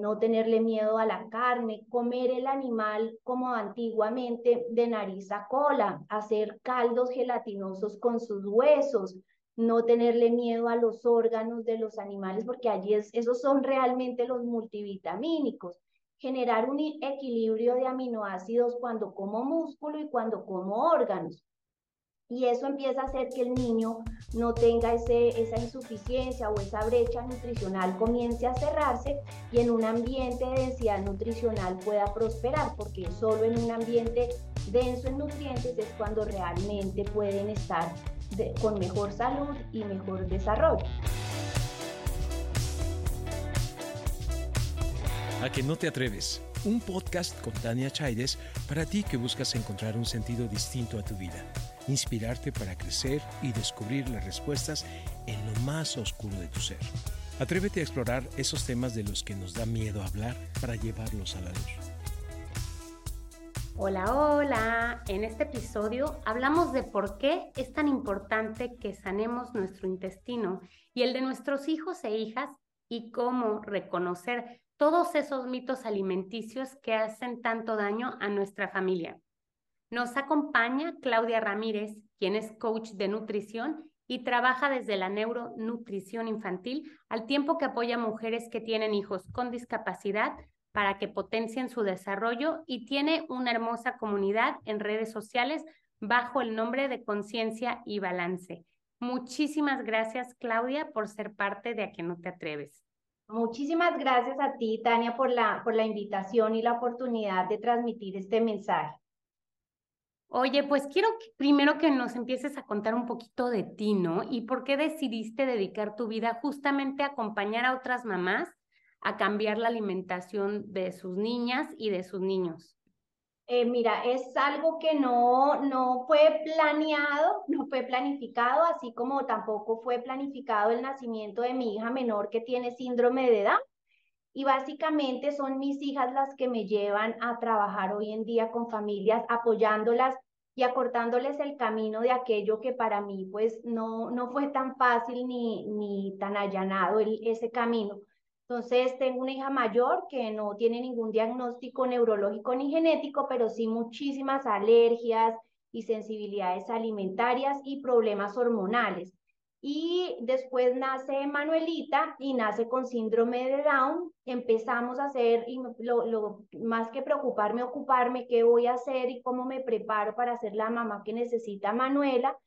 no tenerle miedo a la carne, comer el animal como antiguamente de nariz a cola, hacer caldos gelatinosos con sus huesos, no tenerle miedo a los órganos de los animales, porque allí es, esos son realmente los multivitamínicos. Generar un equilibrio de aminoácidos cuando como músculo y cuando como órganos. Y eso empieza a hacer que el niño no tenga ese, esa insuficiencia o esa brecha nutricional, comience a cerrarse y en un ambiente de densidad nutricional pueda prosperar, porque solo en un ambiente denso en nutrientes es cuando realmente pueden estar con mejor salud y mejor desarrollo. A que no te atreves. Un podcast con Tania Chaides para ti que buscas encontrar un sentido distinto a tu vida inspirarte para crecer y descubrir las respuestas en lo más oscuro de tu ser. Atrévete a explorar esos temas de los que nos da miedo hablar para llevarlos a la luz. Hola, hola. En este episodio hablamos de por qué es tan importante que sanemos nuestro intestino y el de nuestros hijos e hijas y cómo reconocer todos esos mitos alimenticios que hacen tanto daño a nuestra familia. Nos acompaña Claudia Ramírez, quien es coach de nutrición y trabaja desde la neuronutrición infantil al tiempo que apoya a mujeres que tienen hijos con discapacidad para que potencien su desarrollo y tiene una hermosa comunidad en redes sociales bajo el nombre de Conciencia y Balance. Muchísimas gracias, Claudia, por ser parte de A que no te atreves. Muchísimas gracias a ti, Tania, por la, por la invitación y la oportunidad de transmitir este mensaje. Oye, pues quiero primero que nos empieces a contar un poquito de ti, ¿no? Y por qué decidiste dedicar tu vida justamente a acompañar a otras mamás a cambiar la alimentación de sus niñas y de sus niños. Eh, mira, es algo que no, no fue planeado, no fue planificado, así como tampoco fue planificado el nacimiento de mi hija menor que tiene síndrome de Down. Y básicamente son mis hijas las que me llevan a trabajar hoy en día con familias, apoyándolas y acortándoles el camino de aquello que para mí pues no, no fue tan fácil ni, ni tan allanado ese camino. Entonces tengo una hija mayor que no tiene ningún diagnóstico neurológico ni genético, pero sí muchísimas alergias y sensibilidades alimentarias y problemas hormonales y después nace Manuelita y nace con síndrome de Down. Empezamos a hacer, y lo, lo, más que preocuparme, ocuparme qué voy a hacer y cómo me preparo para ser la mamá que necesita Manuela.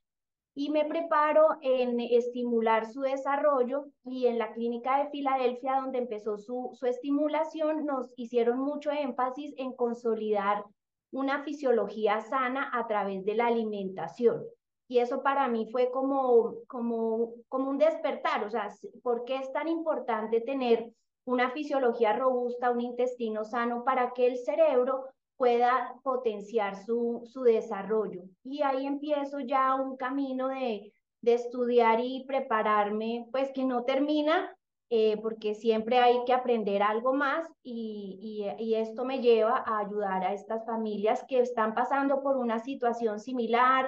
Y me preparo en estimular su desarrollo y en la clínica de Filadelfia, donde empezó su, su estimulación, nos hicieron mucho énfasis en consolidar una fisiología sana a través de la alimentación. Y eso para mí fue como, como, como un despertar, o sea, ¿por qué es tan importante tener una fisiología robusta, un intestino sano para que el cerebro pueda potenciar su, su desarrollo? Y ahí empiezo ya un camino de, de estudiar y prepararme, pues que no termina, eh, porque siempre hay que aprender algo más y, y, y, esto me lleva a ayudar a estas familias que están pasando por una situación similar,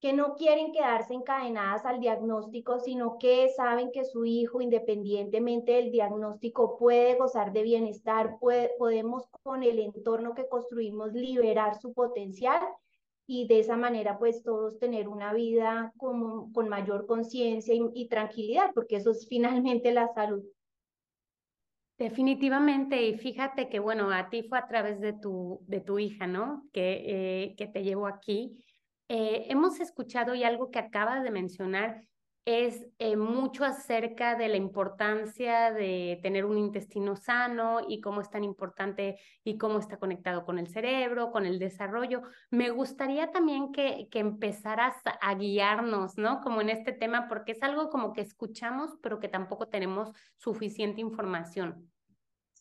que no quieren quedarse encadenadas al diagnóstico, sino que saben que su hijo, independientemente del diagnóstico, puede gozar de bienestar, podemos con el entorno que construimos liberar su potencial y de esa manera pues todos tener una vida con, con mayor conciencia y, y, tranquilidad, porque eso es finalmente la salud. Definitivamente, y fíjate que bueno, a ti fue a través de tu, de tu hija, ¿no? Que, eh, que te llevó aquí. Eh, hemos escuchado y algo que acabas de mencionar es eh, mucho acerca de la importancia de tener un intestino sano y cómo es tan importante y cómo está conectado con el cerebro, con el desarrollo. Me gustaría también que, que empezaras a guiarnos, ¿no? Como en este tema, porque es algo como que escuchamos, pero que tampoco tenemos suficiente información.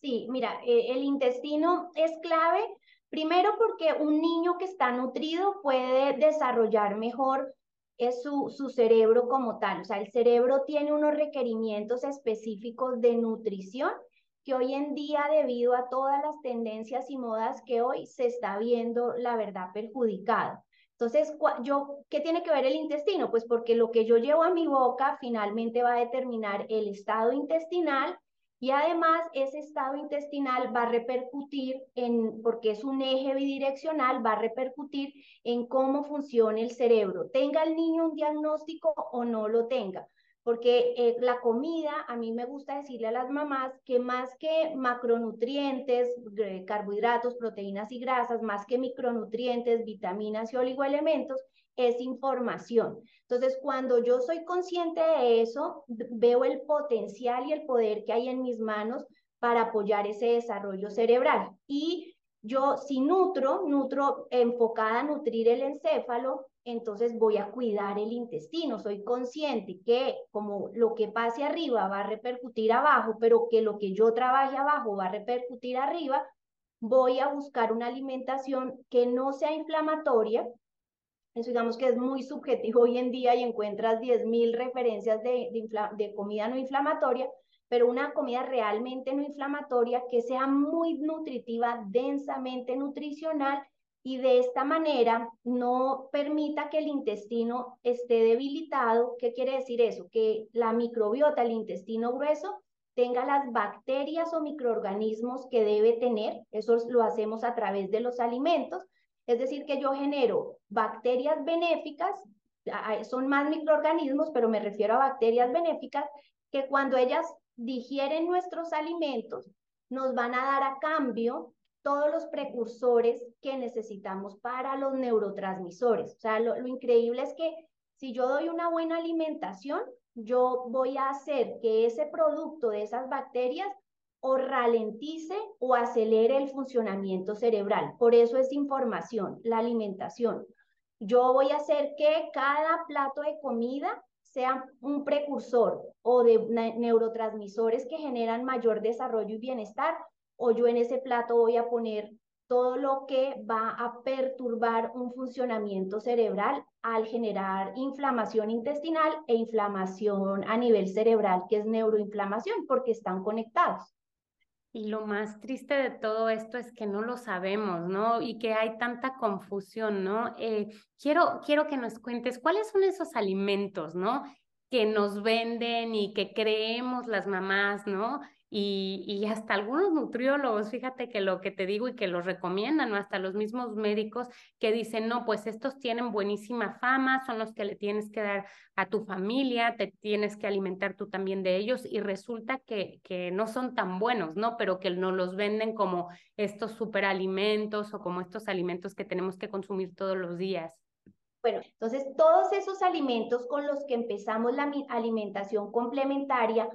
Sí, mira, eh, el intestino es clave Primero porque un niño que está nutrido puede desarrollar mejor es su, su cerebro como tal. O sea, el cerebro tiene unos requerimientos específicos de nutrición que hoy en día, debido a todas las tendencias y modas que hoy se está viendo, la verdad, perjudicada. Entonces, yo, ¿qué tiene que ver el intestino? Pues porque lo que yo llevo a mi boca finalmente va a determinar el estado intestinal Y además ese estado intestinal va a repercutir en, porque es un eje bidireccional, va a repercutir en cómo funciona el cerebro, tenga el niño un diagnóstico o no lo tenga. Porque eh, la comida, a mí me gusta decirle a las mamás que más que macronutrientes, carbohidratos, proteínas y grasas, más que micronutrientes, vitaminas y oligoelementos, es información. Entonces, cuando yo soy consciente de eso, veo el potencial y el poder que hay en mis manos para apoyar ese desarrollo cerebral. Y yo si nutro, nutro enfocada a nutrir el encéfalo, entonces voy a cuidar el intestino. Soy consciente que como lo que pase arriba va a repercutir abajo, pero que lo que yo trabaje abajo va a repercutir arriba, voy a buscar una alimentación que no sea inflamatoria, eso digamos que es muy subjetivo hoy en día y encuentras 10.000 referencias de, de, comida no inflamatoria, pero una comida realmente no inflamatoria que sea muy nutritiva, densamente nutricional y de esta manera no permita que el intestino esté debilitado. ¿Qué quiere decir eso? Que la microbiota, el intestino grueso, tenga las bacterias o microorganismos que debe tener. Eso lo hacemos a través de los alimentos es decir, que yo genero bacterias benéficas, son más microorganismos, pero me refiero a bacterias benéficas, que cuando ellas digieren nuestros alimentos, nos van a dar a cambio todos los precursores que necesitamos para los neurotransmisores. O sea, lo, increíble es que si yo doy una buena alimentación, yo voy a hacer que ese producto de esas bacterias o ralentice o acelere el funcionamiento cerebral. Por eso es información, la alimentación. Yo voy a hacer que cada plato de comida sea un precursor o de neurotransmisores que generan mayor desarrollo y bienestar, o yo en ese plato voy a poner todo lo que va a perturbar un funcionamiento cerebral al generar inflamación intestinal e inflamación a nivel cerebral, que es neuroinflamación, porque están conectados. Y lo más triste de todo esto es que no lo sabemos, ¿no? Y que hay tanta confusión, ¿no? Eh, quiero, quiero que nos cuentes cuáles son esos alimentos, ¿no? Que nos venden y que creemos las mamás, ¿no? Y, y, hasta algunos nutriólogos, fíjate que lo que te digo y que los recomiendan, ¿no? hasta los mismos médicos que dicen, no, pues estos tienen buenísima fama, son los que le tienes que dar a tu familia, te tienes que alimentar tú también de ellos y resulta que, que no son tan buenos, ¿no? Pero que no los venden como estos superalimentos o como estos alimentos que tenemos que consumir todos los días. Bueno, entonces todos esos alimentos con los que empezamos la alimentación complementaria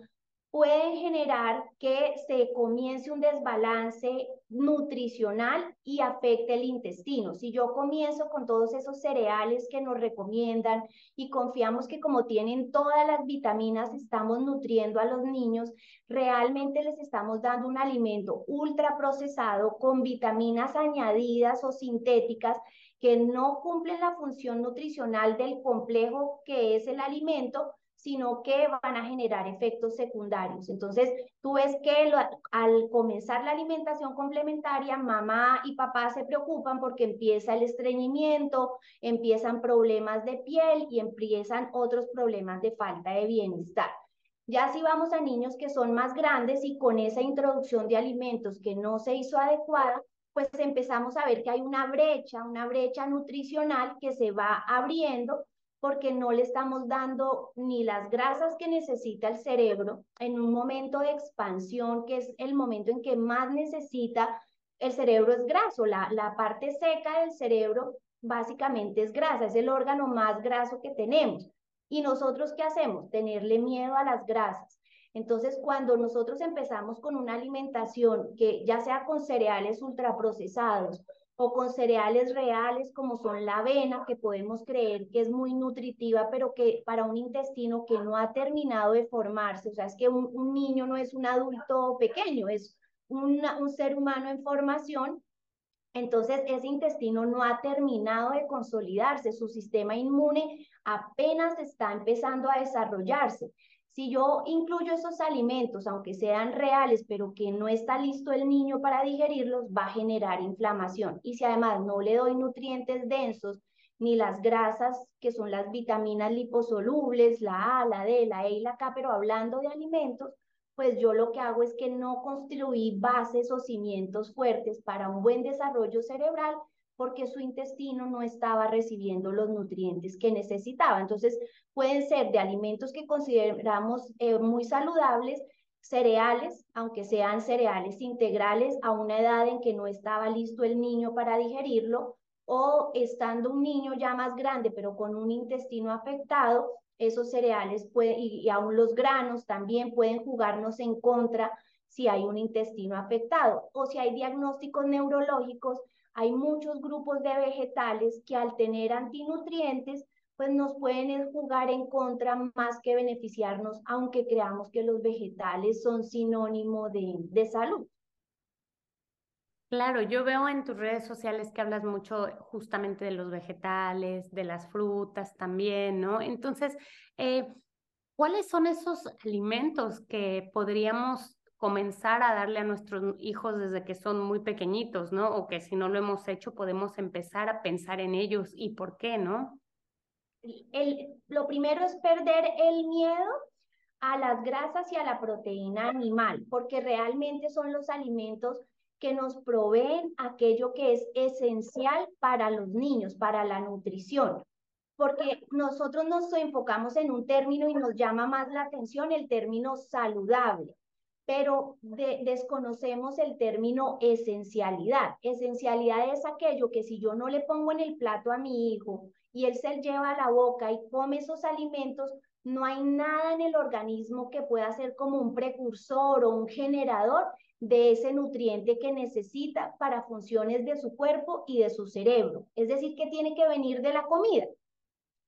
pueden generar que se comience un desbalance nutricional y afecte el intestino. Si yo comienzo con todos esos cereales que nos recomiendan y confiamos que como tienen todas las vitaminas estamos nutriendo a los niños, realmente les estamos dando un alimento ultra procesado con vitaminas añadidas o sintéticas que no cumplen la función nutricional del complejo que es el alimento, sino que van a generar efectos secundarios. Entonces, tú ves que al comenzar la alimentación complementaria, mamá y papá se preocupan porque empieza el estreñimiento, empiezan problemas de piel y empiezan otros problemas de falta de bienestar. Ya si vamos a niños que son más grandes y con esa introducción de alimentos que no se hizo adecuada, pues empezamos a ver que hay una brecha, una brecha nutricional que se va abriendo porque no le estamos dando ni las grasas que necesita el cerebro en un momento de expansión, que es el momento en que más necesita el cerebro es graso, la, la parte seca del cerebro básicamente es grasa, es el órgano más graso que tenemos. ¿Y nosotros qué hacemos? Tenerle miedo a las grasas. Entonces, cuando nosotros empezamos con una alimentación que ya sea con cereales ultraprocesados o con cereales reales como son la avena, que podemos creer que es muy nutritiva, pero que para un intestino que no ha terminado de formarse, o sea, es que un, niño no es un adulto pequeño, es un ser humano en formación, entonces ese intestino no ha terminado de consolidarse, su sistema inmune apenas está empezando a desarrollarse. Si yo incluyo esos alimentos, aunque sean reales, pero que no está listo el niño para digerirlos, va a generar inflamación. Y si además no le doy nutrientes densos, ni las grasas, que son las vitaminas liposolubles, la A, la D, la E y la K, pero hablando de alimentos, pues yo lo que hago es que no construí bases o cimientos fuertes para un buen desarrollo cerebral porque su intestino no estaba recibiendo los nutrientes que necesitaba. Entonces, pueden ser de alimentos que consideramos eh, muy saludables, cereales, aunque sean cereales integrales a una edad en que no estaba listo el niño para digerirlo, o estando un niño ya más grande, pero con un intestino afectado, esos cereales pueden, y, y aún los granos también pueden jugarnos en contra si hay un intestino afectado o si hay diagnósticos neurológicos hay muchos grupos de vegetales que al tener antinutrientes, pues nos pueden jugar en contra más que beneficiarnos, aunque creamos que los vegetales son sinónimo de, de salud. Claro, yo veo en tus redes sociales que hablas mucho justamente de los vegetales, de las frutas también, ¿no? Entonces, eh, ¿cuáles son esos alimentos que podríamos comenzar a darle a nuestros hijos desde que son muy pequeñitos, ¿no? O que si no lo hemos hecho, podemos empezar a pensar en ellos y por qué, ¿no? El, lo primero es perder el miedo a las grasas y a la proteína animal, porque realmente son los alimentos que nos proveen aquello que es esencial para los niños, para la nutrición. Porque nosotros nos enfocamos en un término y nos llama más la atención el término saludable pero desconocemos el término esencialidad. Esencialidad es aquello que si yo no le pongo en el plato a mi hijo y él se lleva a la boca y come esos alimentos, no hay nada en el organismo que pueda ser como un precursor o un generador de ese nutriente que necesita para funciones de su cuerpo y de su cerebro. Es decir, que tiene que venir de la comida.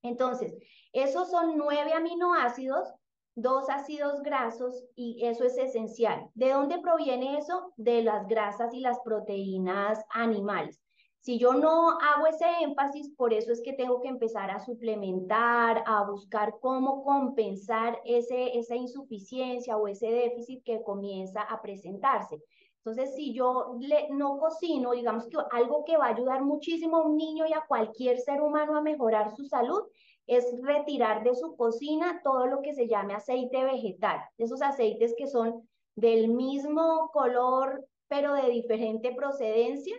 Entonces, esos son nueve aminoácidos dos ácidos grasos y eso es esencial. ¿De dónde proviene eso? De las grasas y las proteínas animales. Si yo no hago ese énfasis, por eso es que tengo que empezar a suplementar, a buscar cómo compensar ese, esa insuficiencia o ese déficit que comienza a presentarse. Entonces, si yo le, no cocino, digamos que algo que va a ayudar muchísimo a un niño y a cualquier ser humano a mejorar su salud es retirar de su cocina todo lo que se llame aceite vegetal, esos aceites que son del mismo color, pero de diferente procedencia,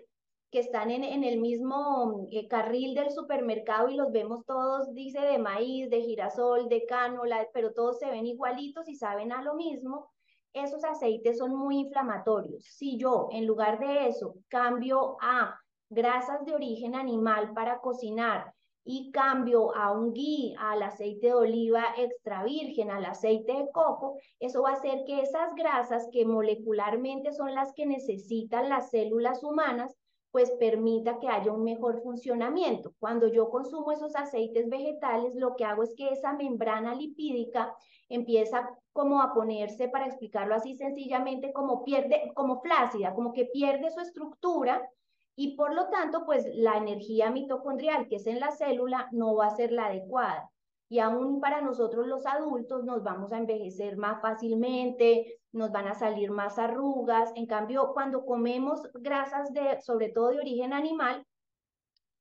que están en, en el mismo eh, carril del supermercado y los vemos todos, dice, de maíz, de girasol, de cánola, pero todos se ven igualitos y saben a lo mismo. Esos aceites son muy inflamatorios. Si yo, en lugar de eso, cambio a grasas de origen animal para cocinar, y cambio a un ghee, al aceite de oliva extra virgen, al aceite de coco, eso va a hacer que esas grasas que molecularmente son las que necesitan las células humanas, pues permita que haya un mejor funcionamiento. Cuando yo consumo esos aceites vegetales, lo que hago es que esa membrana lipídica empieza como a ponerse, para explicarlo así sencillamente, como pierde, como flácida, como que pierde su estructura y por lo tanto, pues la energía mitocondrial que es en la célula no va a ser la adecuada. Y aún para nosotros los adultos nos vamos a envejecer más fácilmente, nos van a salir más arrugas. En cambio, cuando comemos grasas de, sobre todo de origen animal,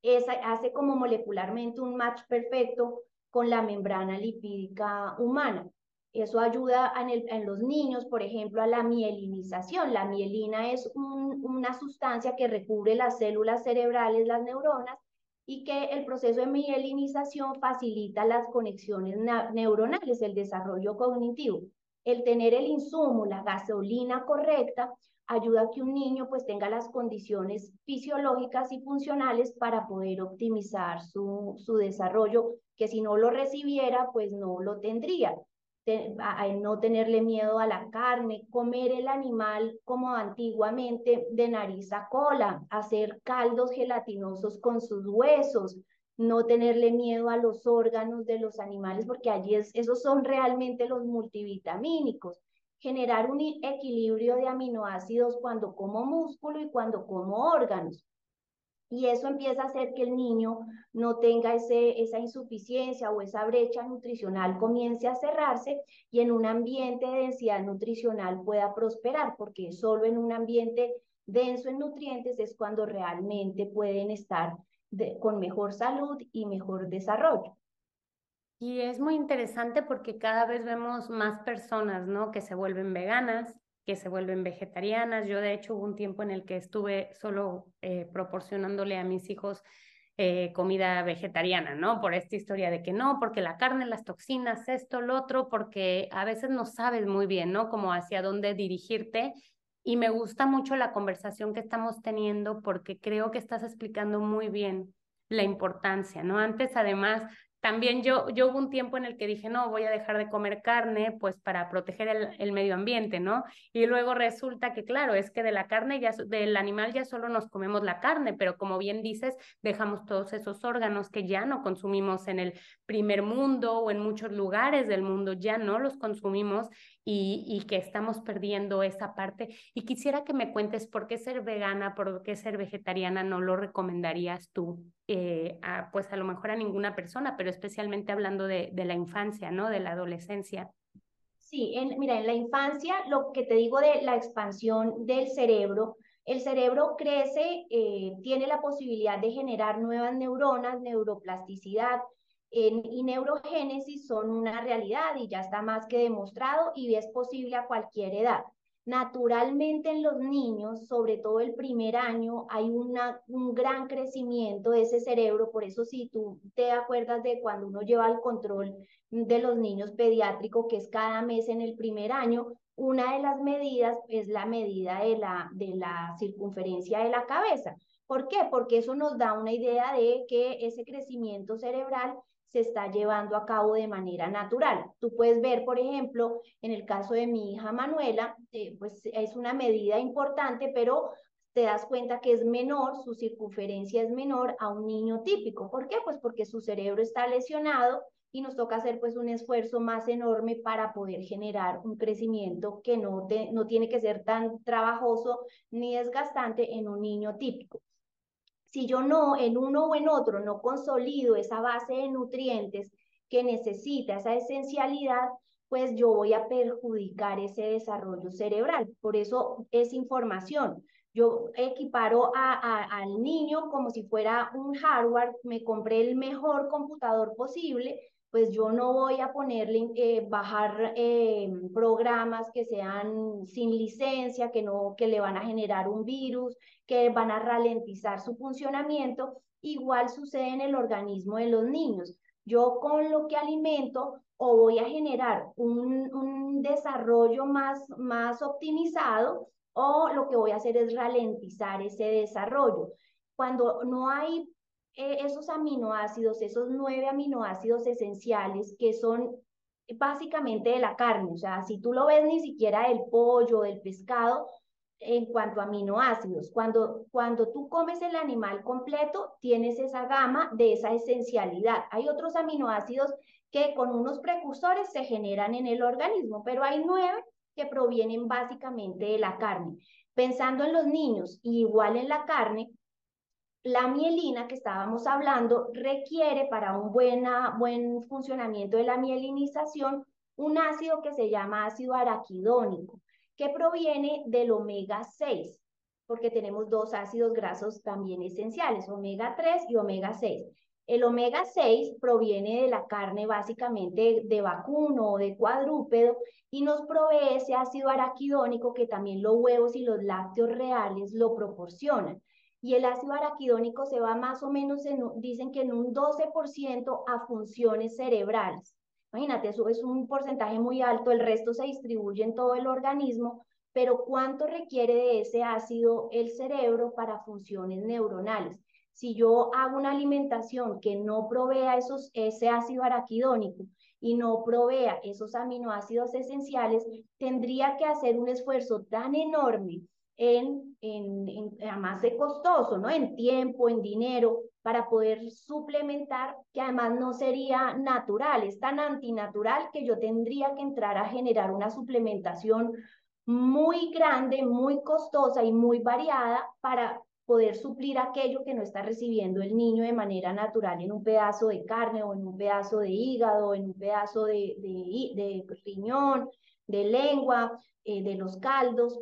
esa hace como molecularmente un match perfecto con la membrana lipídica humana. Eso ayuda en, los niños, por ejemplo, a la mielinización. La mielina es una sustancia que recubre las células cerebrales, las neuronas, y que el proceso de mielinización facilita las conexiones neuronales, el desarrollo cognitivo. El tener el insumo, la gasolina correcta, ayuda a que un niño pues tenga las condiciones fisiológicas y funcionales para poder optimizar su, su desarrollo, que si no lo recibiera pues no lo tendría no tenerle miedo a la carne, comer el animal como antiguamente de nariz a cola, hacer caldos gelatinosos con sus huesos, no tenerle miedo a los órganos de los animales, porque allí es, esos son realmente los multivitamínicos. Generar un equilibrio de aminoácidos cuando como músculo y cuando como órganos. Y eso empieza a hacer que el niño no tenga ese, esa insuficiencia o esa brecha nutricional, comience a cerrarse y en un ambiente de densidad nutricional pueda prosperar, porque solo en un ambiente denso en nutrientes es cuando realmente pueden estar con mejor salud y mejor desarrollo. Y es muy interesante porque cada vez vemos más personas, ¿no? Que se vuelven veganas, que se vuelven vegetarianas. Yo de hecho hubo un tiempo en el que estuve solo eh, proporcionándole a mis hijos eh, comida vegetariana, ¿no? Por esta historia de que no, porque la carne, las toxinas, esto, lo otro, porque a veces no sabes muy bien, ¿no? Como hacia dónde dirigirte. Y me gusta mucho la conversación que estamos teniendo porque creo que estás explicando muy bien la importancia, ¿no? Antes, además, también yo, yo hubo un tiempo en el que dije, no, voy a dejar de comer carne, pues para proteger el, el, medio ambiente, ¿no? Y luego resulta que, claro, es que de la carne, ya, del animal ya solo nos comemos la carne, pero como bien dices, dejamos todos esos órganos que ya no consumimos en el primer mundo o en muchos lugares del mundo, ya no los consumimos y, y, que estamos perdiendo esa parte. Y quisiera que me cuentes por qué ser vegana, por qué ser vegetariana no lo recomendarías tú, eh, a, pues a lo mejor a ninguna persona, pero especialmente hablando de, de la infancia, ¿no? De la adolescencia. Sí, en, mira, en la infancia, lo que te digo de la expansión del cerebro, el cerebro crece, eh, tiene la posibilidad de generar nuevas neuronas, neuroplasticidad, y neurogénesis son una realidad y ya está más que demostrado y es posible a cualquier edad. Naturalmente en los niños, sobre todo el primer año, hay una, un gran crecimiento de ese cerebro, por eso si tú te acuerdas de cuando uno lleva el control de los niños pediátricos, que es cada mes en el primer año, una de las medidas es la medida de la, de la circunferencia de la cabeza. ¿Por qué? Porque eso nos da una idea de que ese crecimiento cerebral se está llevando a cabo de manera natural. Tú puedes ver, por ejemplo, en el caso de mi hija Manuela, eh, pues es una medida importante, pero te das cuenta que es menor, su circunferencia es menor a un niño típico. ¿Por qué? Pues porque su cerebro está lesionado y nos toca hacer pues un esfuerzo más enorme para poder generar un crecimiento que no, no tiene que ser tan trabajoso ni desgastante en un niño típico si yo no, en uno o en otro, no consolido esa base de nutrientes que necesita, esa esencialidad, pues yo voy a perjudicar ese desarrollo cerebral. Por eso es información. Yo equiparo al niño como si fuera un hardware, me compré el mejor computador posible, pues yo no voy a ponerle, eh, bajar eh, programas que sean sin licencia, que, no, que le van a generar un virus, que van a ralentizar su funcionamiento. Igual sucede en el organismo de los niños. Yo con lo que alimento o voy a generar un, un desarrollo más, más optimizado o lo que voy a hacer es ralentizar ese desarrollo. Cuando no hay eh, esos aminoácidos, esos nueve aminoácidos esenciales que son básicamente de la carne, o sea, si tú lo ves ni siquiera del pollo, del pescado, en cuanto a aminoácidos, cuando, cuando tú comes el animal completo, tienes esa gama de esa esencialidad. Hay otros aminoácidos que con unos precursores se generan en el organismo, pero hay nueve que provienen básicamente de la carne. Pensando en los niños, igual en la carne, la mielina que estábamos hablando requiere para un buena, buen funcionamiento de la mielinización un ácido que se llama ácido araquidónico, que proviene del omega 6, porque tenemos dos ácidos grasos también esenciales, omega 3 y omega 6. El omega 6 proviene de la carne básicamente de vacuno o de cuadrúpedo y nos provee ese ácido araquidónico que también los huevos y los lácteos reales lo proporcionan y el ácido araquidónico se va más o menos, en, dicen que en un 12% a funciones cerebrales. Imagínate, eso es un porcentaje muy alto, el resto se distribuye en todo el organismo, pero ¿cuánto requiere de ese ácido el cerebro para funciones neuronales? Si yo hago una alimentación que no provea ese ácido araquidónico y no provea esos aminoácidos esenciales, tendría que hacer un esfuerzo tan enorme en, en, en, además de costoso, ¿no? En tiempo, en dinero, para poder suplementar, que además no sería natural, es tan antinatural que yo tendría que entrar a generar una suplementación muy grande, muy costosa y muy variada para poder suplir aquello que no está recibiendo el niño de manera natural en un pedazo de carne o en un pedazo de hígado, en un pedazo de, de, de riñón, de lengua, eh, de los caldos.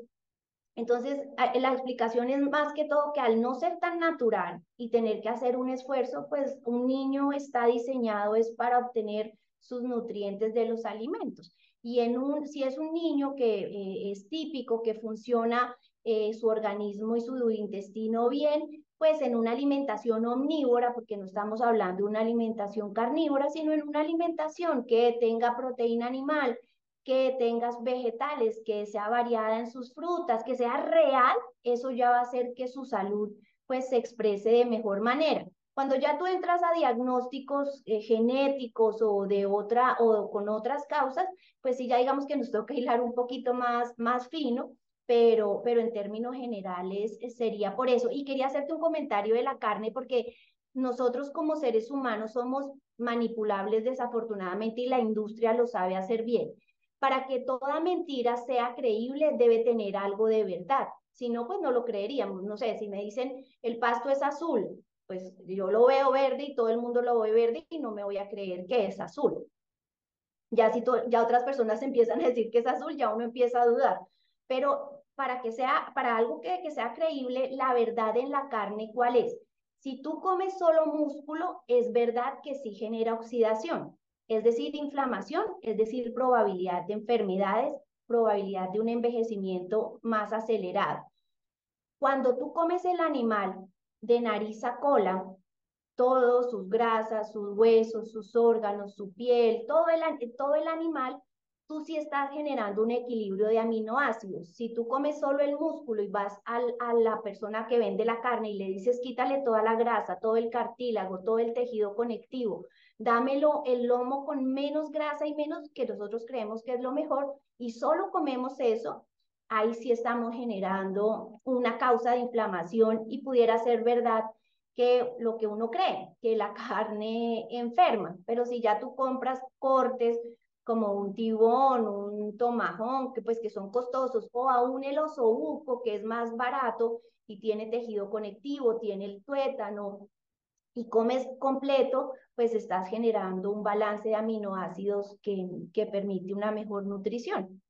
Entonces, la explicación es más que todo que al no ser tan natural y tener que hacer un esfuerzo, pues un niño está diseñado es para obtener sus nutrientes de los alimentos. Y en un, si es un niño que eh, es típico, que funciona eh, su organismo y su intestino bien, pues en una alimentación omnívora, porque no estamos hablando de una alimentación carnívora, sino en una alimentación que tenga proteína animal, que tengas vegetales, que sea variada en sus frutas, que sea real, eso ya va a hacer que su salud pues se exprese de mejor manera. Cuando ya tú entras a diagnósticos eh, genéticos o de otra o con otras causas, pues sí ya digamos que nos toca hilar un poquito más más fino, pero pero en términos generales eh, sería por eso. Y quería hacerte un comentario de la carne porque nosotros como seres humanos somos manipulables desafortunadamente y la industria lo sabe hacer bien. Para que toda mentira sea creíble debe tener algo de verdad. Si no, pues no lo creeríamos. No sé, si me dicen el pasto es azul, pues yo lo veo verde y todo el mundo lo ve verde y no me voy a creer que es azul. Ya si ya otras personas empiezan a decir que es azul, ya uno empieza a dudar. Pero para que sea, para algo que, que sea creíble, la verdad en la carne, ¿cuál es? Si tú comes solo músculo, es verdad que sí genera oxidación, es decir, inflamación, es decir, probabilidad de enfermedades, probabilidad de un envejecimiento más acelerado. Cuando tú comes el animal de nariz a cola, todos sus grasas, sus huesos, sus órganos, su piel, todo el, todo el animal, tú sí estás generando un equilibrio de aminoácidos. Si tú comes solo el músculo y vas al, a la persona que vende la carne y le dices quítale toda la grasa, todo el cartílago, todo el tejido conectivo, dámelo el lomo con menos grasa y menos que nosotros creemos que es lo mejor y solo comemos eso, ahí sí estamos generando una causa de inflamación y pudiera ser verdad que lo que uno cree, que la carne enferma, pero si ya tú compras cortes como un tibón, un tomajón, que pues que son costosos, o aún el osobuco, que es más barato y tiene tejido conectivo, tiene el tuétano, y comes completo, pues estás generando un balance de aminoácidos que, que permite una mejor nutrición.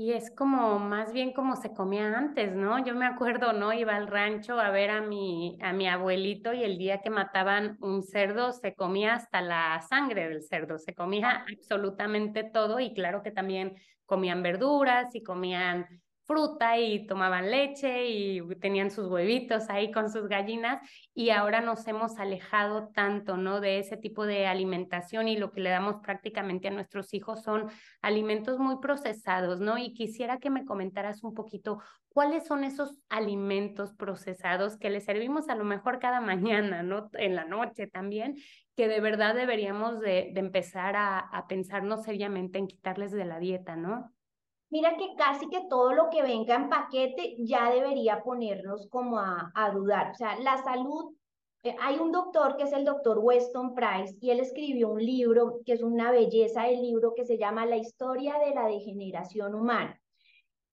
Y es como más bien como se comía antes, ¿no? Yo me acuerdo, ¿no? Iba al rancho a ver a mi, a mi abuelito y el día que mataban un cerdo se comía hasta la sangre del cerdo, se comía absolutamente todo y claro que también comían verduras y comían fruta y tomaban leche y tenían sus huevitos ahí con sus gallinas y ahora nos hemos alejado tanto, ¿no? De ese tipo de alimentación y lo que le damos prácticamente a nuestros hijos son alimentos muy procesados, ¿no? Y quisiera que me comentaras un poquito cuáles son esos alimentos procesados que le servimos a lo mejor cada mañana, ¿no? En la noche también, que de verdad deberíamos de, empezar a, a pensarnos seriamente en quitarles de la dieta, ¿no? Mira que casi que todo lo que venga en paquete ya debería ponernos como a, dudar. O sea, la salud, eh, hay un doctor que es el doctor Weston Price y él escribió un libro que es una belleza del libro que se llama La historia de la degeneración humana.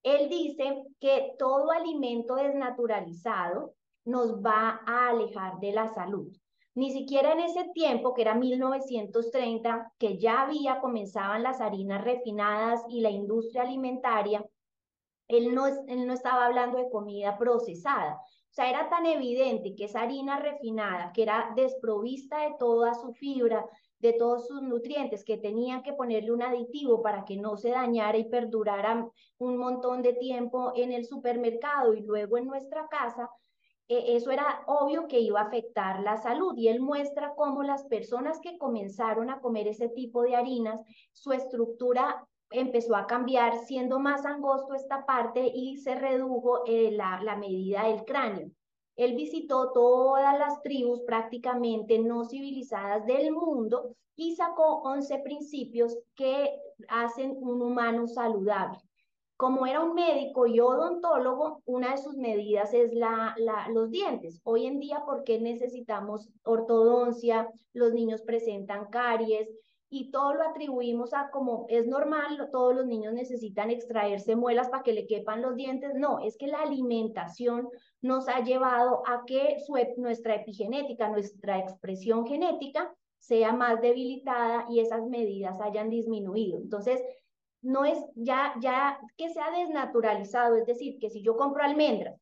Él dice que todo alimento desnaturalizado nos va a alejar de la salud. Ni siquiera en ese tiempo, que era 1930, que ya había, comenzaban las harinas refinadas y la industria alimentaria, él no, estaba hablando de comida procesada. O sea, era tan evidente que esa harina refinada, que era desprovista de toda su fibra, de todos sus nutrientes, que tenían que ponerle un aditivo para que no se dañara y perdurara un montón de tiempo en el supermercado y luego en nuestra casa, eso era obvio que iba a afectar la salud y él muestra cómo las personas que comenzaron a comer ese tipo de harinas, su estructura empezó a cambiar, siendo más angosto esta parte y se redujo eh, la, la medida del cráneo. Él visitó todas las tribus prácticamente no civilizadas del mundo y sacó 11 principios que hacen un humano saludable como era un médico y odontólogo, una de sus medidas es la, los dientes. Hoy en día, ¿por qué necesitamos ortodoncia? Los niños presentan caries y todo lo atribuimos a como es normal, todos los niños necesitan extraerse muelas para que le quepan los dientes. No, es que la alimentación nos ha llevado a que nuestra epigenética, nuestra expresión genética sea más debilitada y esas medidas hayan disminuido. Entonces, no es ya, ya que sea desnaturalizado, es decir, que si yo compro almendras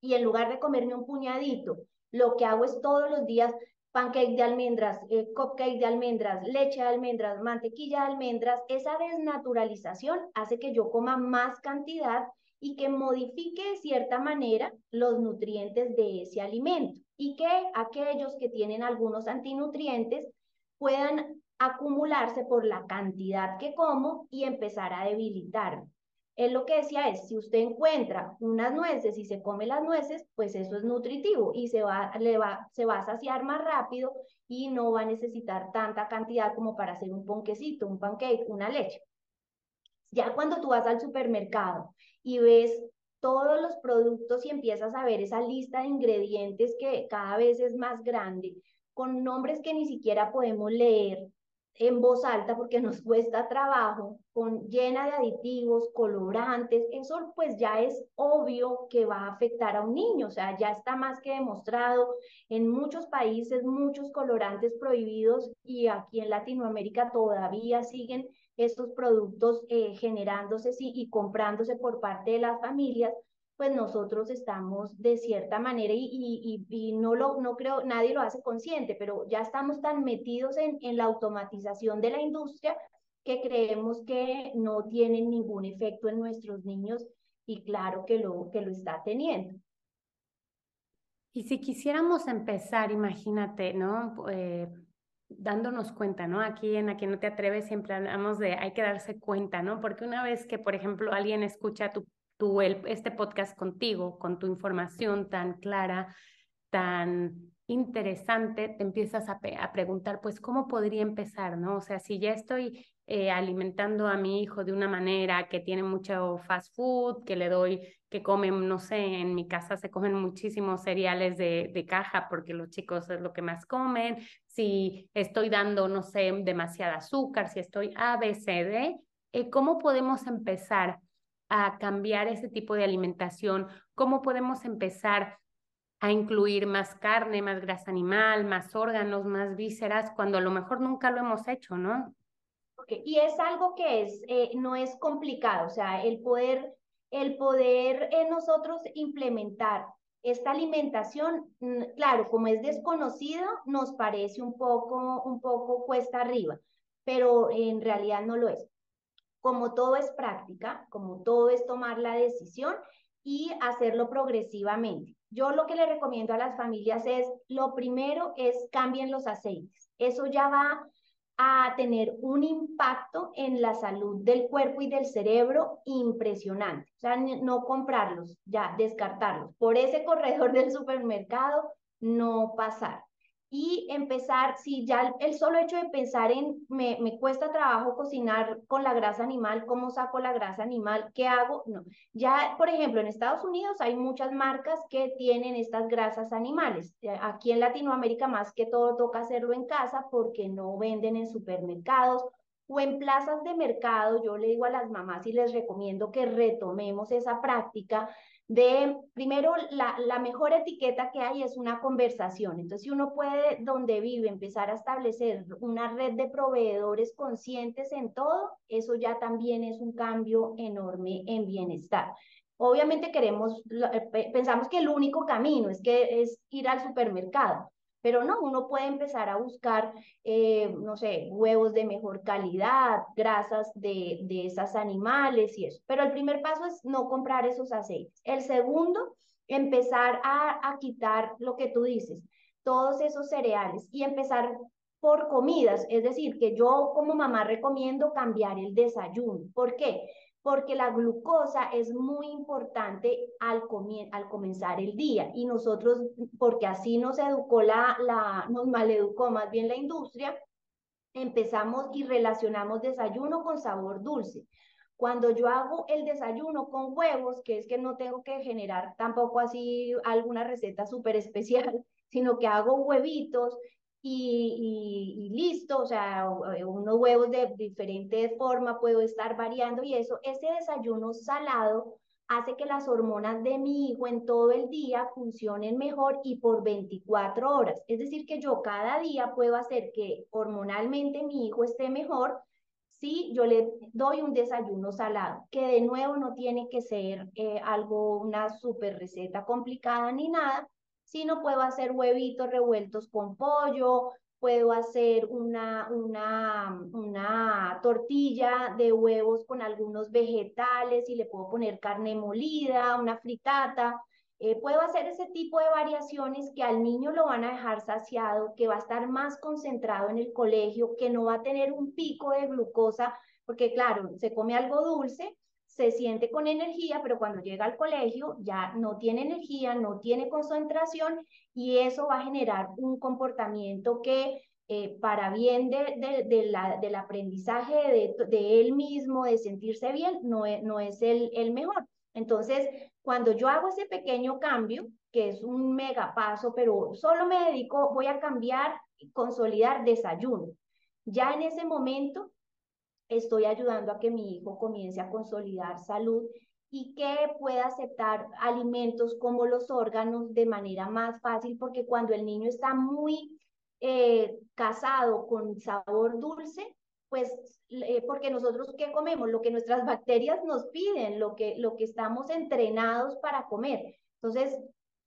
y en lugar de comerme un puñadito, lo que hago es todos los días pancake de almendras, eh, cupcake de almendras, leche de almendras, mantequilla de almendras, esa desnaturalización hace que yo coma más cantidad y que modifique de cierta manera los nutrientes de ese alimento y que aquellos que tienen algunos antinutrientes puedan acumularse por la cantidad que como y empezar a debilitarme. Él lo que decía es, si usted encuentra unas nueces y se come las nueces, pues eso es nutritivo y se va, va, se va a saciar más rápido y no va a necesitar tanta cantidad como para hacer un ponquecito, un pancake, una leche. Ya cuando tú vas al supermercado y ves todos los productos y empiezas a ver esa lista de ingredientes que cada vez es más grande, con nombres que ni siquiera podemos leer, en voz alta porque nos cuesta trabajo, con llena de aditivos, colorantes, eso pues ya es obvio que va a afectar a un niño, o sea, ya está más que demostrado. En muchos países muchos colorantes prohibidos y aquí en Latinoamérica todavía siguen estos productos eh, generándose y comprándose por parte de las familias pues nosotros estamos de cierta manera y, y, y, no lo no creo, nadie lo hace consciente, pero ya estamos tan metidos en, en la automatización de la industria que creemos que no tienen ningún efecto en nuestros niños y claro que lo, que lo está teniendo. Y si quisiéramos empezar, imagínate, ¿no? Eh, dándonos cuenta, ¿no? Aquí en Aquí no te atreves siempre hablamos de hay que darse cuenta, ¿no? Porque una vez que, por ejemplo, alguien escucha tu este podcast contigo, con tu información tan clara, tan interesante, te empiezas a, a, preguntar, pues, ¿cómo podría empezar? ¿no? O sea, si ya estoy eh, alimentando a mi hijo de una manera que tiene mucho fast food, que le doy, que comen, no sé, en mi casa se comen muchísimos cereales de, caja porque los chicos es lo que más comen, si estoy dando, no sé, demasiada azúcar, si estoy ABCD, eh, ¿cómo podemos empezar? A cambiar ese tipo de alimentación? ¿Cómo podemos empezar a incluir más carne, más grasa animal, más órganos, más vísceras, cuando a lo mejor nunca lo hemos hecho, ¿no? Y es algo que es, eh, no es complicado, o sea, el poder, el poder en nosotros implementar esta alimentación, mm, claro, como es desconocido, nos parece un poco, un poco cuesta arriba, pero en realidad no lo es como todo es práctica, como todo es tomar la decisión y hacerlo progresivamente. Yo lo que le recomiendo a las familias es, lo primero es cambien los aceites. Eso ya va a tener un impacto en la salud del cuerpo y del cerebro impresionante. O sea, no comprarlos, ya descartarlos. Por ese corredor del supermercado, no pasar y empezar, si ya el solo hecho de pensar en, me, me, cuesta trabajo cocinar con la grasa animal, ¿cómo saco la grasa animal? ¿Qué hago? No. Ya, por ejemplo, en Estados Unidos hay muchas marcas que tienen estas grasas animales. Eh, aquí en Latinoamérica más que todo toca hacerlo en casa porque no venden en supermercados o en plazas de mercado. Yo le digo a las mamás y les recomiendo que retomemos esa práctica de, primero, la, la, mejor etiqueta que hay es una conversación. Entonces, si uno puede, donde vive, empezar a establecer una red de proveedores conscientes en todo, eso ya también es un cambio enorme en bienestar. Obviamente queremos, eh, pensamos que el único camino es que es ir al supermercado, pero no, uno puede empezar a buscar, eh, no sé, huevos de mejor calidad, grasas de, de esas animales y eso. Pero el primer paso es no comprar esos aceites. El segundo, empezar a, a quitar lo que tú dices, todos esos cereales y empezar por comidas, es decir, que yo como mamá recomiendo cambiar el desayuno. ¿Por qué? Porque la glucosa es muy importante al, al comenzar el día y nosotros, porque así nos educó la, la, nos maleducó más bien la industria, empezamos y relacionamos desayuno con sabor dulce. Cuando yo hago el desayuno con huevos, que es que no tengo que generar tampoco así alguna receta súper especial, sino que hago huevitos y, listo, o sea, eh, unos huevos de diferente forma puedo estar variando y eso, ese desayuno salado hace que las hormonas de mi hijo en todo el día funcionen mejor y por 24 horas. Es decir, que yo cada día puedo hacer que hormonalmente mi hijo esté mejor si yo le doy un desayuno salado, que de nuevo no tiene que ser eh, algo, una super receta complicada ni nada, sino puedo hacer huevitos revueltos con pollo, puedo hacer una, una, una tortilla de huevos con algunos vegetales y le puedo poner carne molida, una fritata. Eh, puedo hacer ese tipo de variaciones que al niño lo van a dejar saciado, que va a estar más concentrado en el colegio, que no va a tener un pico de glucosa, porque claro, se come algo dulce, se siente con energía, pero cuando llega al colegio ya no tiene energía, no tiene concentración y eso va a generar un comportamiento que eh, para bien de, de, la, del aprendizaje de, él mismo, de sentirse bien, no es, no es el, el mejor. Entonces, cuando yo hago ese pequeño cambio, que es un mega paso, pero solo me dedico, voy a cambiar, consolidar desayuno. Ya en ese momento estoy ayudando a que mi hijo comience a consolidar salud y que pueda aceptar alimentos como los órganos de manera más fácil, porque cuando el niño está muy eh, casado con sabor dulce, pues eh, porque nosotros qué comemos, lo que nuestras bacterias nos piden, lo que, lo que estamos entrenados para comer. Entonces,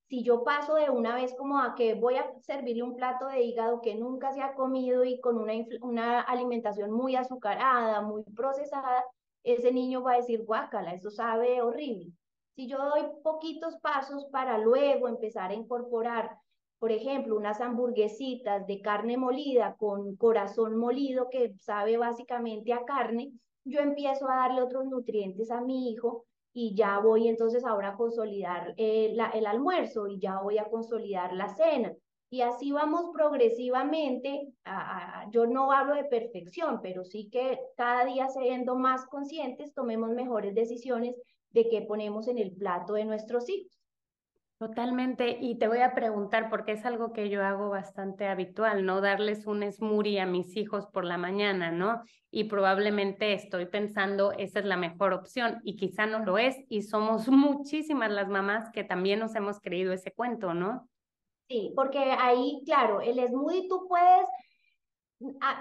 si yo paso de una vez como a que voy a servirle un plato de hígado que nunca se ha comido y con una, una alimentación muy azucarada, muy procesada, ese niño va a decir, guácala, eso sabe horrible. Si yo doy poquitos pasos para luego empezar a incorporar, por ejemplo, unas hamburguesitas de carne molida con corazón molido que sabe básicamente a carne, yo empiezo a darle otros nutrientes a mi hijo y ya voy entonces ahora a consolidar el almuerzo y ya voy a consolidar la cena. Y así vamos progresivamente, yo no hablo de perfección, pero sí que cada día siendo más conscientes, tomemos mejores decisiones de qué ponemos en el plato de nuestros hijos. Totalmente, y te voy a preguntar, porque es algo que yo hago bastante habitual, ¿no? Darles un smoothie a mis hijos por la mañana, ¿no? Y probablemente estoy pensando, esa es la mejor opción, y quizá no lo es, y somos muchísimas las mamás que también nos hemos creído ese cuento, ¿no? Sí, porque ahí, claro, el smoothie tú puedes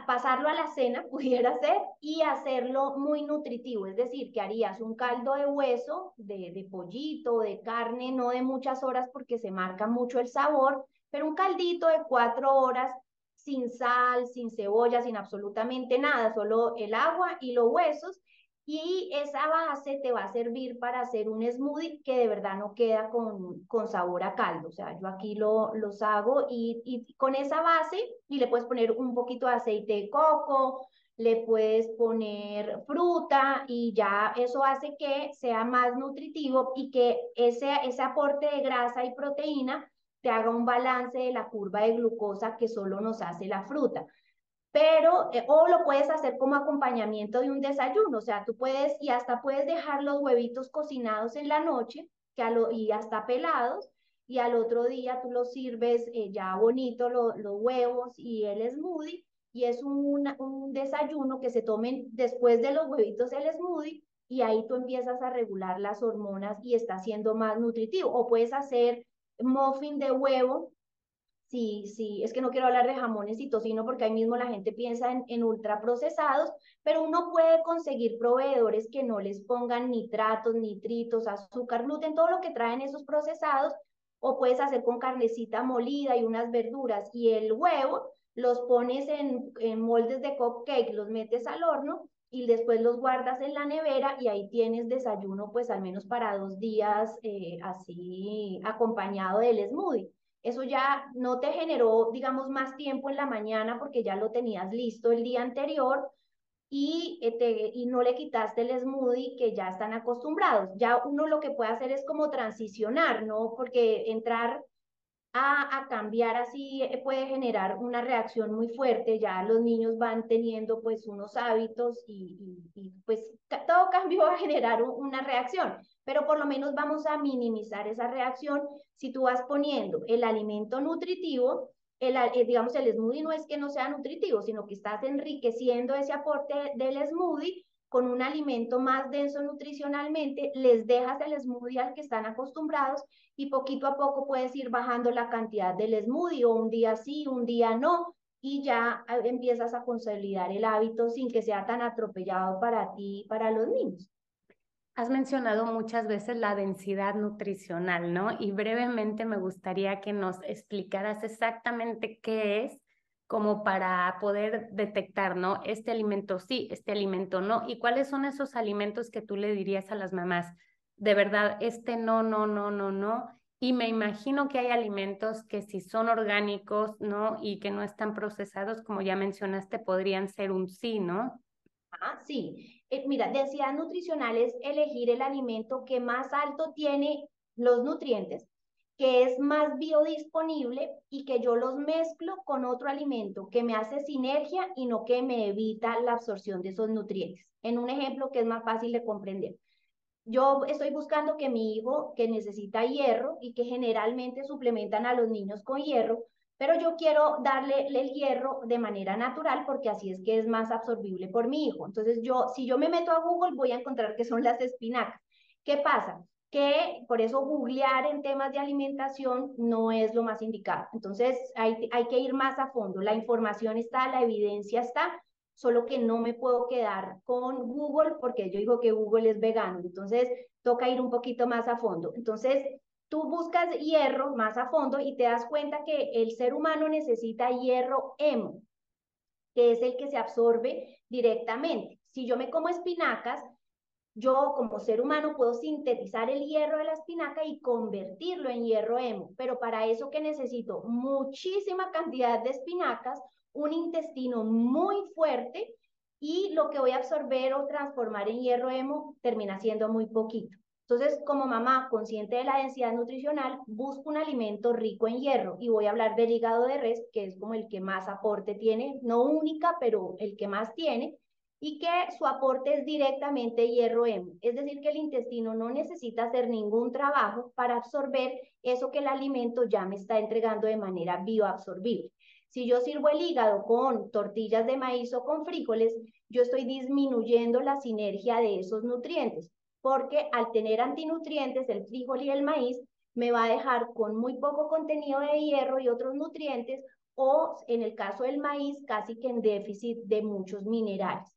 pasarlo a la cena, pudiera ser, y hacerlo muy nutritivo, es decir, que harías un caldo de hueso, de, de pollito, de carne, no de muchas horas porque se marca mucho el sabor, pero un caldito de cuatro horas sin sal, sin cebolla, sin absolutamente nada, solo el agua y los huesos, y esa base te va a servir para hacer un smoothie que de verdad no queda con, con sabor a caldo. O sea, yo aquí lo, los hago y, y con esa base y le puedes poner un poquito de aceite de coco, le puedes poner fruta y ya eso hace que sea más nutritivo y que ese, ese aporte de grasa y proteína te haga un balance de la curva de glucosa que solo nos hace la fruta pero, eh, o lo puedes hacer como acompañamiento de un desayuno, o sea, tú puedes, y hasta puedes dejar los huevitos cocinados en la noche, que a lo, y hasta pelados, y al otro día tú los sirves eh, ya bonito, los huevos y el smoothie, y es un, un desayuno que se tomen después de los huevitos el smoothie, y ahí tú empiezas a regular las hormonas y está siendo más nutritivo. O puedes hacer muffin de huevo Sí, sí, es que no quiero hablar de jamones y tocino porque ahí mismo la gente piensa en, en ultraprocesados, pero uno puede conseguir proveedores que no les pongan nitratos, nitritos, azúcar, gluten, todo lo que traen esos procesados, o puedes hacer con carnecita molida y unas verduras y el huevo, los pones en, moldes de cupcake, los metes al horno y después los guardas en la nevera y ahí tienes desayuno pues al menos para dos días eh, así acompañado del smoothie eso ya no te generó, digamos, más tiempo en la mañana porque ya lo tenías listo el día anterior y, eh, y no le quitaste el smoothie que ya están acostumbrados. Ya uno lo que puede hacer es como transicionar, ¿no? Porque entrar a, cambiar así eh, puede generar una reacción muy fuerte, ya los niños van teniendo pues unos hábitos y, y, pues todo cambio va a generar una reacción pero por lo menos vamos a minimizar esa reacción. Si tú vas poniendo el alimento nutritivo, el, eh, digamos, el smoothie no es que no sea nutritivo, sino que estás enriqueciendo ese aporte del smoothie con un alimento más denso nutricionalmente, les dejas el smoothie al que están acostumbrados y poquito a poco puedes ir bajando la cantidad del smoothie o un día sí, un día no, y ya eh, empiezas a consolidar el hábito sin que sea tan atropellado para ti y para los niños. Has mencionado muchas veces la densidad nutricional, ¿no? Y brevemente me gustaría que nos explicaras exactamente qué es como para poder detectar, ¿no? Este alimento sí, este alimento no. ¿Y cuáles son esos alimentos que tú le dirías a las mamás? De verdad, este no, no, no, no, no. Y me imagino que hay alimentos que si son orgánicos, ¿no? Y que no están procesados, como ya mencionaste, podrían ser un sí, ¿no? Ah, sí. Eh, mira, densidad nutricional es elegir el alimento que más alto tiene los nutrientes, que es más biodisponible y que yo los mezclo con otro alimento que me hace sinergia y no que me evita la absorción de esos nutrientes. En un ejemplo que es más fácil de comprender. Yo estoy buscando que mi hijo que necesita hierro y que generalmente suplementan a los niños con hierro, pero yo quiero darle el hierro de manera natural porque así es que es más absorbible por mi hijo. Entonces yo, si yo me meto a Google, voy a encontrar que son las espinacas. ¿Qué pasa? Que por eso googlear en temas de alimentación no es lo más indicado. Entonces hay, hay que ir más a fondo. La información está, la evidencia está, solo que no me puedo quedar con Google porque yo digo que Google es vegano. Entonces toca ir un poquito más a fondo. Entonces tú buscas hierro más a fondo y te das cuenta que el ser humano necesita hierro hemo, que es el que se absorbe directamente. Si yo me como espinacas, yo como ser humano puedo sintetizar el hierro de la espinaca y convertirlo en hierro hemo, pero para eso que necesito muchísima cantidad de espinacas, un intestino muy fuerte y lo que voy a absorber o transformar en hierro hemo termina siendo muy poquito. Entonces, como mamá consciente de la densidad nutricional, busco un alimento rico en hierro y voy a hablar del hígado de res, que es como el que más aporte tiene, no única, pero el que más tiene, y que su aporte es directamente hierro hemo. Es decir, que el intestino no necesita hacer ningún trabajo para absorber eso que el alimento ya me está entregando de manera bioabsorbible. Si yo sirvo el hígado con tortillas de maíz o con frijoles, yo estoy disminuyendo la sinergia de esos nutrientes porque al tener antinutrientes, el frijol y el maíz, me va a dejar con muy poco contenido de hierro y otros nutrientes, o en el caso del maíz, casi que en déficit de muchos minerales.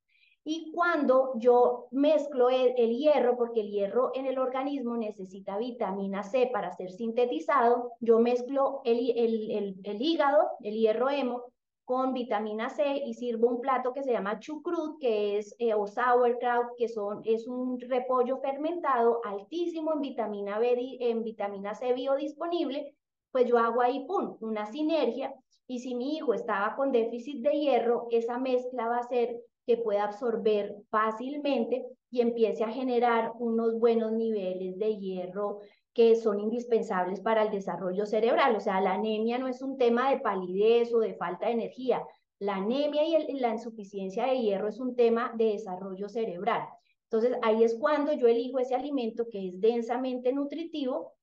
Y cuando yo mezclo el, hierro, porque el hierro en el organismo necesita vitamina C para ser sintetizado, yo mezclo el, el, el hígado, el hierro hemo, con vitamina C y sirvo un plato que se llama chucrut, que es, eh, o sauerkraut, que son, es un repollo fermentado altísimo en vitamina B, en vitamina C biodisponible, pues yo hago ahí, pum, una sinergia. Y si mi hijo estaba con déficit de hierro, esa mezcla va a hacer que pueda absorber fácilmente y empiece a generar unos buenos niveles de hierro que son indispensables para el desarrollo cerebral. O sea, la anemia no es un tema de palidez o de falta de energía. La anemia y la insuficiencia de hierro es un tema de desarrollo cerebral. Entonces, ahí es cuando yo elijo ese alimento que es densamente nutritivo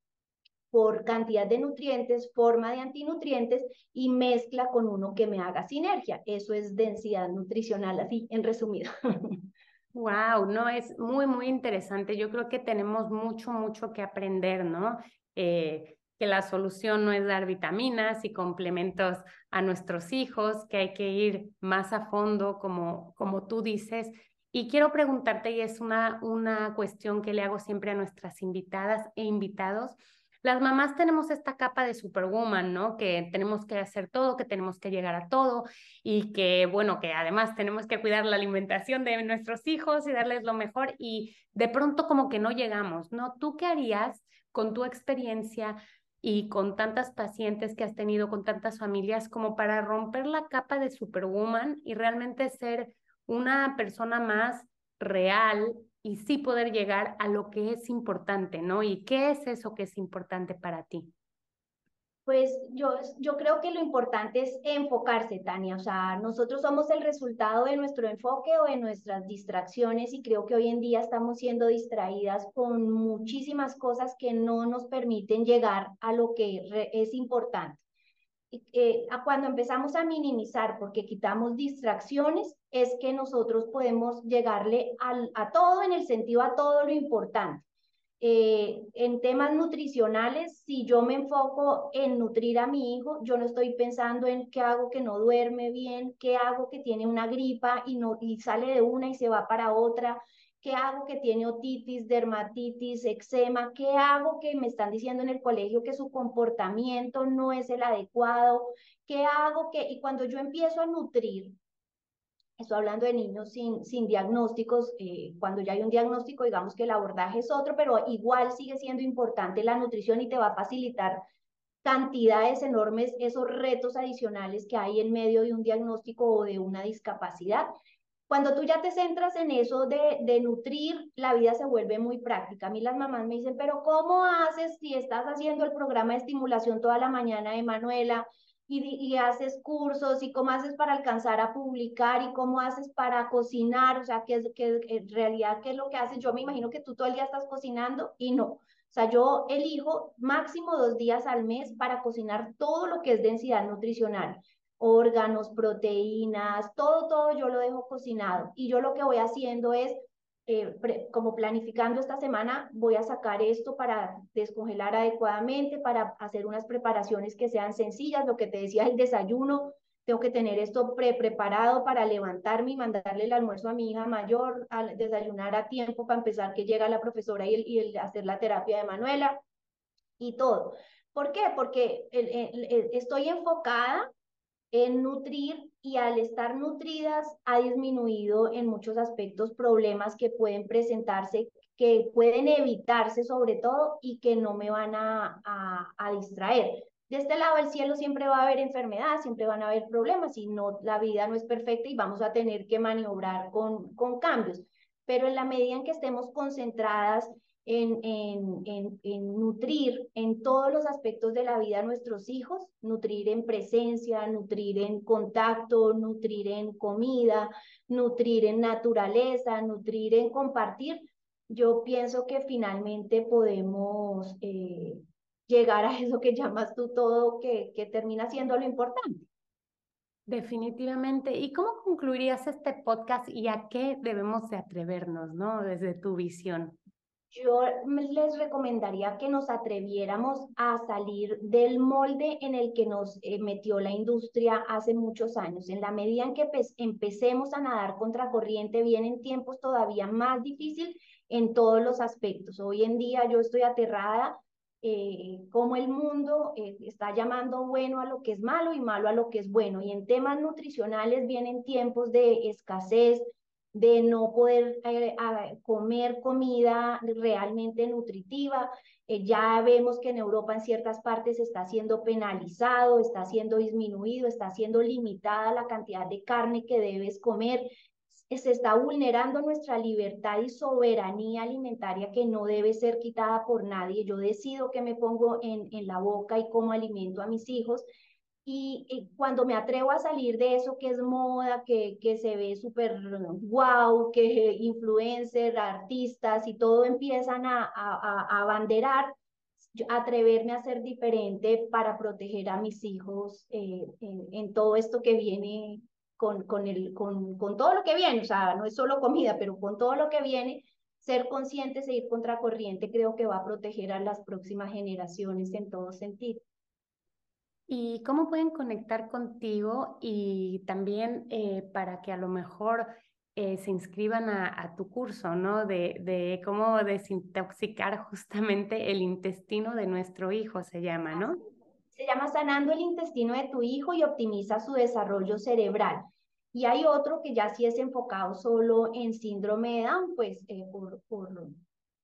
por cantidad de nutrientes, forma de antinutrientes y mezcla con uno que me haga sinergia. Eso es densidad nutricional, así en resumido. Wow, no, es muy, muy interesante. Yo creo que tenemos mucho, mucho que aprender, ¿no? Eh, que la solución no es dar vitaminas y complementos a nuestros hijos, que hay que ir más a fondo, como, como tú dices. Y quiero preguntarte, y es una, una cuestión que le hago siempre a nuestras invitadas e invitados, las mamás tenemos esta capa de superwoman, ¿no? Que tenemos que hacer todo, que tenemos que llegar a todo y que, bueno, que además tenemos que cuidar la alimentación de nuestros hijos y darles lo mejor y de pronto como que no llegamos, ¿no? ¿Tú qué harías con tu experiencia y con tantas pacientes que has tenido, con tantas familias, como para romper la capa de superwoman y realmente ser una persona más real, y sí poder llegar a lo que es importante, ¿no? ¿Y qué es eso que es importante para ti? Pues yo, yo creo que lo importante es enfocarse, Tania. O sea, nosotros somos el resultado de nuestro enfoque o de nuestras distracciones y creo que hoy en día estamos siendo distraídas con muchísimas cosas que no nos permiten llegar a lo que es importante. Eh, cuando empezamos a minimizar porque quitamos distracciones, es que nosotros podemos llegarle a todo en el sentido a todo lo importante. Eh, en temas nutricionales, si yo me enfoco en nutrir a mi hijo, yo no estoy pensando en qué hago que no duerme bien, qué hago que tiene una gripa y, no, y sale de una y se va para otra, ¿Qué hago que tiene otitis, dermatitis, eczema? ¿Qué hago que me están diciendo en el colegio que su comportamiento no es el adecuado? ¿Qué hago que, y cuando yo empiezo a nutrir, estoy hablando de niños sin, sin diagnósticos, eh, cuando ya hay un diagnóstico, digamos que el abordaje es otro, pero igual sigue siendo importante la nutrición y te va a facilitar cantidades enormes esos retos adicionales que hay en medio de un diagnóstico o de una discapacidad. Cuando tú ya te centras en eso de, de nutrir, la vida se vuelve muy práctica. A mí las mamás me dicen, pero ¿cómo haces si estás haciendo el programa de estimulación toda la mañana, Emanuela? Y, y, haces cursos y cómo haces para alcanzar a publicar y cómo haces para cocinar, o sea, qué es que en realidad qué es lo que haces. Yo me imagino que tú todo el día estás cocinando y no. O sea, yo elijo máximo dos días al mes para cocinar todo lo que es densidad nutricional órganos, proteínas, todo, todo yo lo dejo cocinado. Y yo lo que voy haciendo es, eh, como planificando esta semana, voy a sacar esto para descongelar adecuadamente, para hacer unas preparaciones que sean sencillas, lo que te decía, el desayuno, tengo que tener esto pre preparado para levantarme y mandarle el almuerzo a mi hija mayor, al desayunar a tiempo para empezar que llega la profesora y, el, y el hacer la terapia de Manuela y todo. ¿Por qué? Porque estoy enfocada en nutrir y al estar nutridas ha disminuido en muchos aspectos problemas que pueden presentarse, que pueden evitarse sobre todo y que no me van a, a, distraer. De este lado del cielo siempre va a haber enfermedad, siempre van a haber problemas y no, la vida no es perfecta y vamos a tener que maniobrar con, con cambios. Pero en la medida en que estemos concentradas en, en, en, nutrir en todos los aspectos de la vida a nuestros hijos, nutrir en presencia, nutrir en contacto, nutrir en comida, nutrir en naturaleza, nutrir en compartir, yo pienso que finalmente podemos eh, llegar a eso que llamas tú todo, que, que termina siendo lo importante. Definitivamente. ¿Y cómo concluirías este podcast y a qué debemos de atrevernos, ¿no? Desde tu visión yo les recomendaría que nos atreviéramos a salir del molde en el que nos eh, metió la industria hace muchos años. En la medida en que empecemos a nadar contra corriente, vienen tiempos todavía más difíciles en todos los aspectos. Hoy en día yo estoy aterrada eh, como el mundo eh, está llamando bueno a lo que es malo y malo a lo que es bueno. Y en temas nutricionales vienen tiempos de escasez, de no poder eh, comer comida realmente nutritiva. Eh, ya vemos que en Europa en ciertas partes está siendo penalizado, está siendo disminuido, está siendo limitada la cantidad de carne que debes comer. Se está vulnerando nuestra libertad y soberanía alimentaria que no debe ser quitada por nadie. Yo decido que me pongo en, en la boca y cómo alimento a mis hijos y, cuando me atrevo a salir de eso que es moda, que, que se ve súper guau, que influencer, artistas y todo empiezan a, a, a abanderar, atreverme a ser diferente para proteger a mis hijos eh, en, en, todo esto que viene con, con, el, con, con todo lo que viene, o sea, no es solo comida, pero con todo lo que viene, ser conscientes e ir contracorriente creo que va a proteger a las próximas generaciones en todo sentido. ¿Y cómo pueden conectar contigo y también eh, para que a lo mejor eh, se inscriban a, tu curso, ¿no? De, de, cómo desintoxicar justamente el intestino de nuestro hijo, se llama, ¿no? Se llama Sanando el intestino de tu hijo y optimiza su desarrollo cerebral. Y hay otro que ya sí es enfocado solo en síndrome de Down, pues eh, por, por,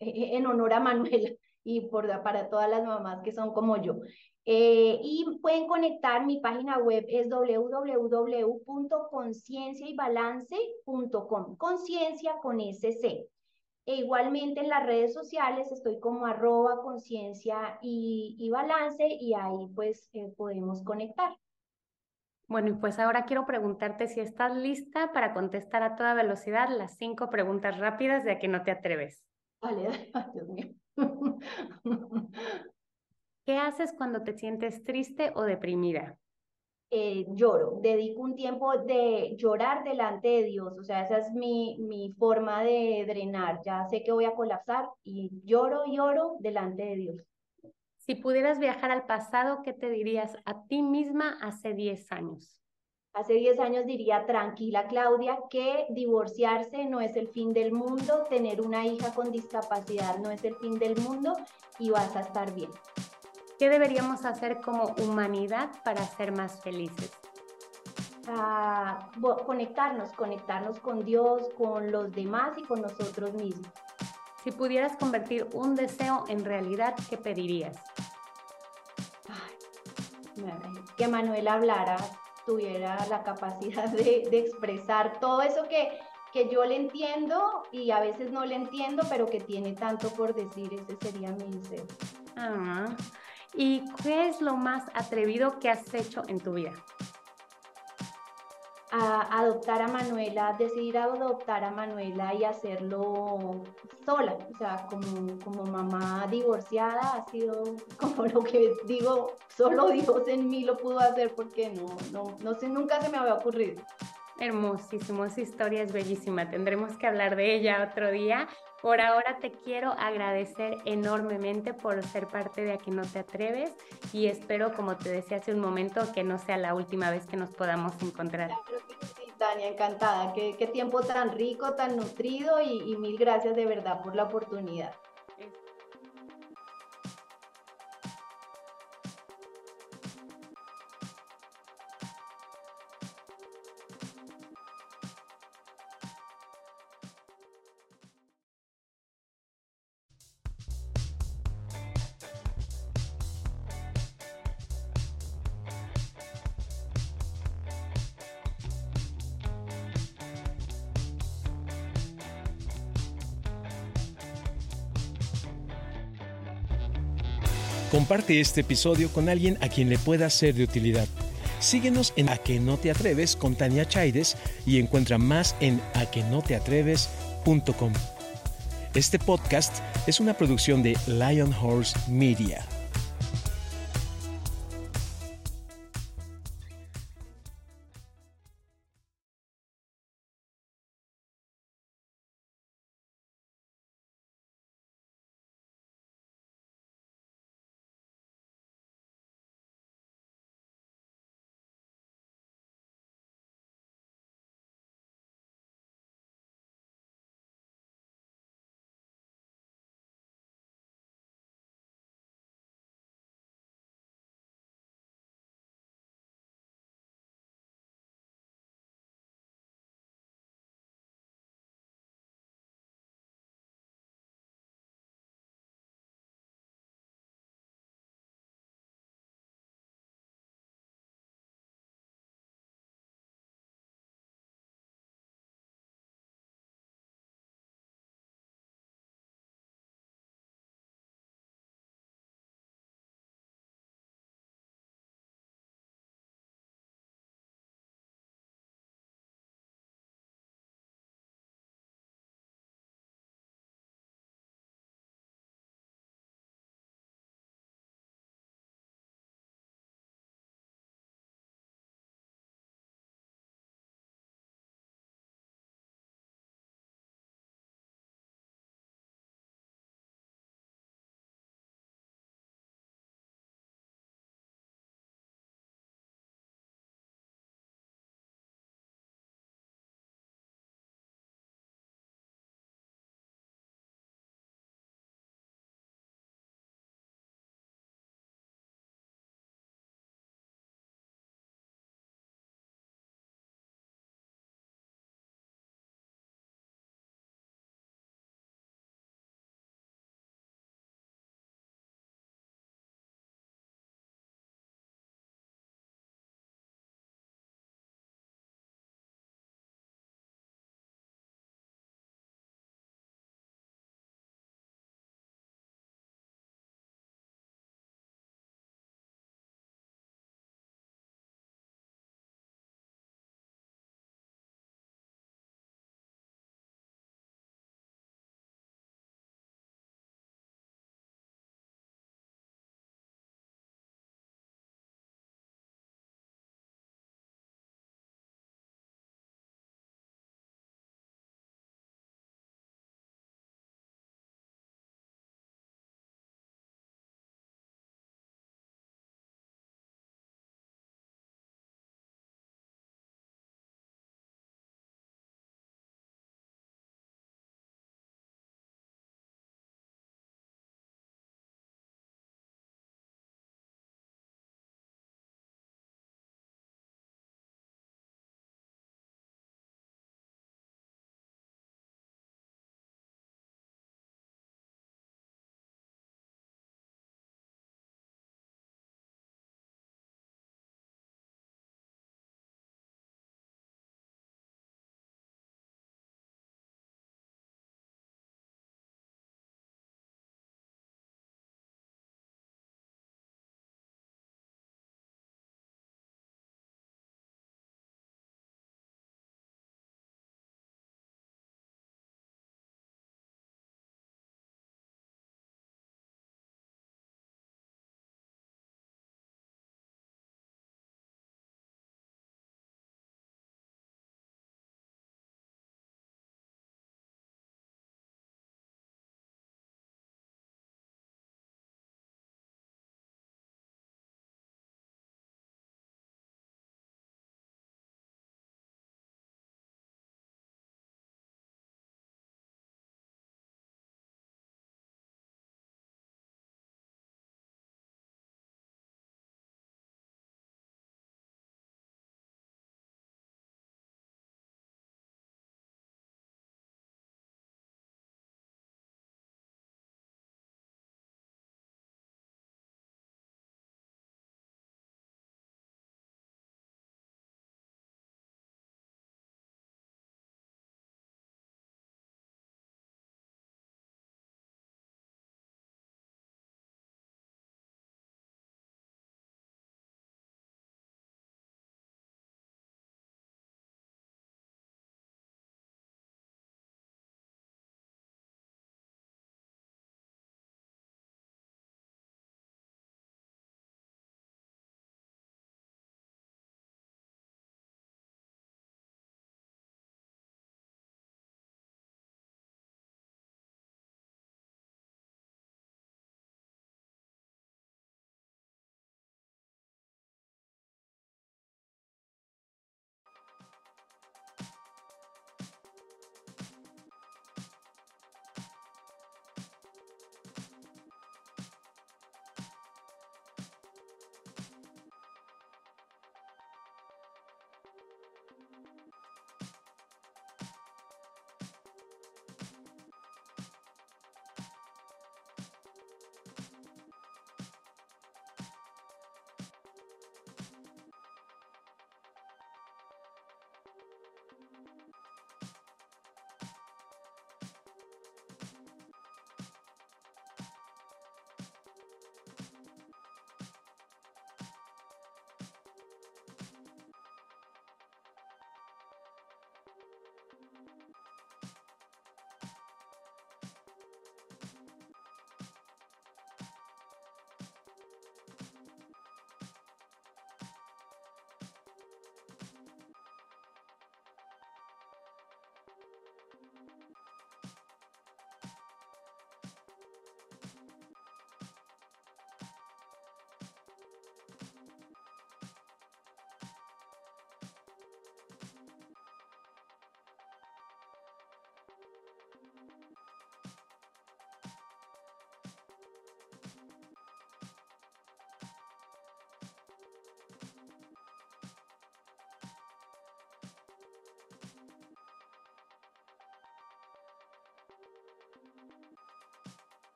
en honor a Manuela y por, para todas las mamás que son como yo. Eh, y pueden conectar, mi página web es www.concienciaybalance.com, conciencia con SC. E igualmente en las redes sociales estoy como arroba conciencia y, balance y ahí pues eh, podemos conectar. Bueno, y pues ahora quiero preguntarte si estás lista para contestar a toda velocidad las cinco preguntas rápidas de a que no te atreves. Vale, Dios mío. ¿Qué haces cuando te sientes triste o deprimida? Eh, lloro, dedico un tiempo de llorar delante de Dios, o sea, esa es mi, mi forma de drenar, ya sé que voy a colapsar y lloro, lloro delante de Dios. Si pudieras viajar al pasado, ¿qué te dirías a ti misma hace 10 años? Hace 10 años diría, tranquila Claudia, que divorciarse no es el fin del mundo, tener una hija con discapacidad no es el fin del mundo y vas a estar bien. ¿Qué deberíamos hacer como humanidad para ser más felices? Ah, conectarnos, conectarnos con Dios, con los demás y con nosotros mismos. Si pudieras convertir un deseo en realidad, ¿qué pedirías? que Manuel hablara, tuviera la capacidad de, expresar todo eso que, que yo le entiendo y a veces no le entiendo, pero que tiene tanto por decir, ese sería mi deseo. Ah, ¿Y qué es lo más atrevido que has hecho en tu vida? a adoptar a Manuela, decidir adoptar a Manuela y hacerlo sola, o sea, como, como mamá divorciada ha sido como lo que digo, solo Dios en mí lo pudo hacer porque no, no, no sé, nunca se me había ocurrido. Hermosísimo, esa historia es bellísima, tendremos que hablar de ella otro día. Por ahora te quiero agradecer enormemente por ser parte de Aquí No Te Atreves y espero, como te decía hace un momento, que no sea la última vez que nos podamos encontrar. Sí, Tania, encantada. Qué, qué tiempo tan rico, tan nutrido y mil gracias de verdad por la oportunidad. Comparte este episodio con alguien a quien le pueda ser de utilidad. Síguenos en A que no te atreves con Tania Chaides y encuentra más en aquenoteatreves.com. Este podcast es una producción de Lion Horse Media.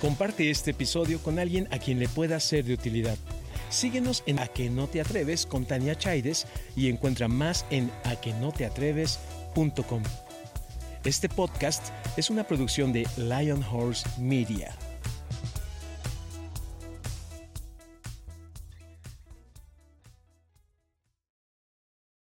Comparte este episodio con alguien a quien le pueda ser de utilidad. Síguenos en A que no te atreves con Tania Chaides y encuentra más en aquenoteatreves.com. Este podcast es una producción de Lion Horse Media.